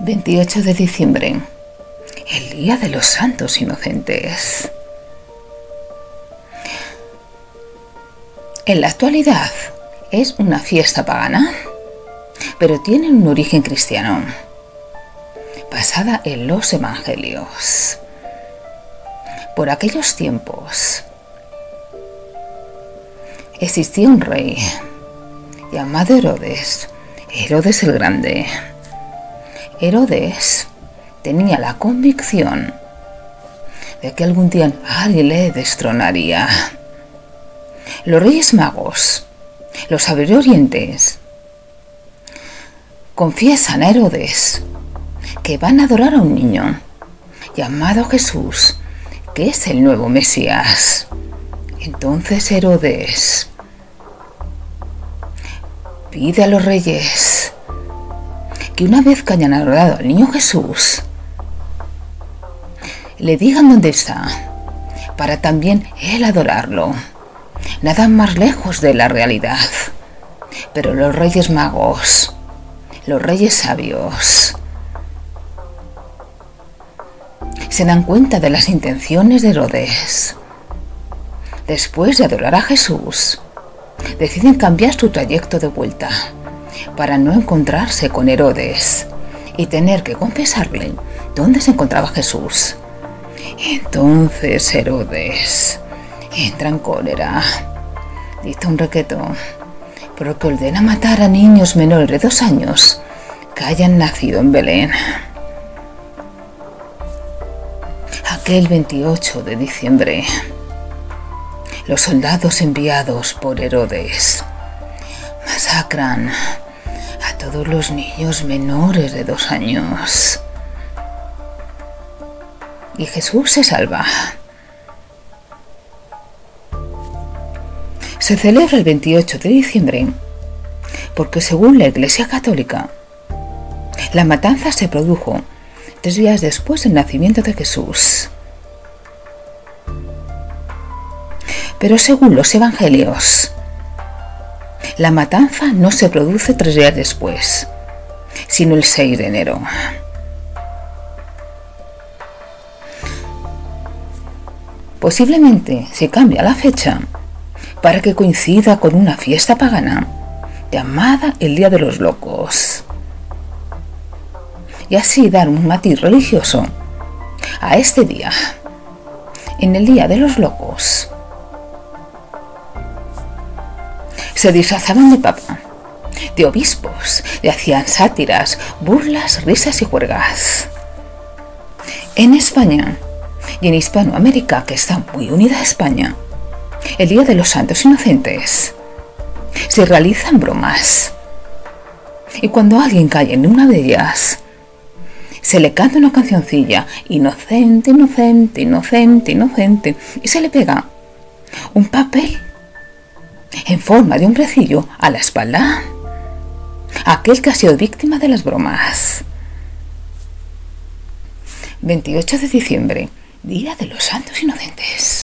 28 de diciembre, el Día de los Santos Inocentes. En la actualidad es una fiesta pagana, pero tiene un origen cristiano, basada en los evangelios. Por aquellos tiempos existía un rey llamado Herodes, Herodes el Grande Herodes tenía la convicción de que algún día alguien le destronaría. Los reyes magos, los saberes confiesan a Herodes que van a adorar a un niño llamado Jesús, que es el nuevo Mesías. Entonces Herodes pide a los reyes que una vez que hayan adorado al niño Jesús, le digan dónde está, para también él adorarlo. Nada más lejos de la realidad. Pero los reyes magos, los reyes sabios, se dan cuenta de las intenciones de Herodes. Después de adorar a Jesús, deciden cambiar su trayecto de vuelta para no encontrarse con Herodes y tener que confesarle dónde se encontraba Jesús. Entonces Herodes entra en cólera, dice un requeto, porque ordena matar a niños menores de dos años que hayan nacido en Belén. Aquel 28 de diciembre, los soldados enviados por Herodes masacran todos los niños menores de dos años. Y Jesús se salva. Se celebra el 28 de diciembre porque según la Iglesia Católica, la matanza se produjo tres días después del nacimiento de Jesús. Pero según los Evangelios, la matanza no se produce tres días después, sino el 6 de enero. Posiblemente se cambia la fecha para que coincida con una fiesta pagana llamada el Día de los Locos. Y así dar un matiz religioso a este día. En el Día de los Locos se disfrazaban de papa, de obispos, y hacían sátiras, burlas, risas y juergas. En España y en Hispanoamérica, que está muy unida a España, el Día de los Santos Inocentes, se realizan bromas. Y cuando alguien cae en una de ellas, se le canta una cancioncilla, inocente, inocente, inocente, inocente, y se le pega un papel en forma de un brecillo a la espalda. Aquel que ha sido víctima de las bromas. 28 de diciembre, Día de los Santos Inocentes.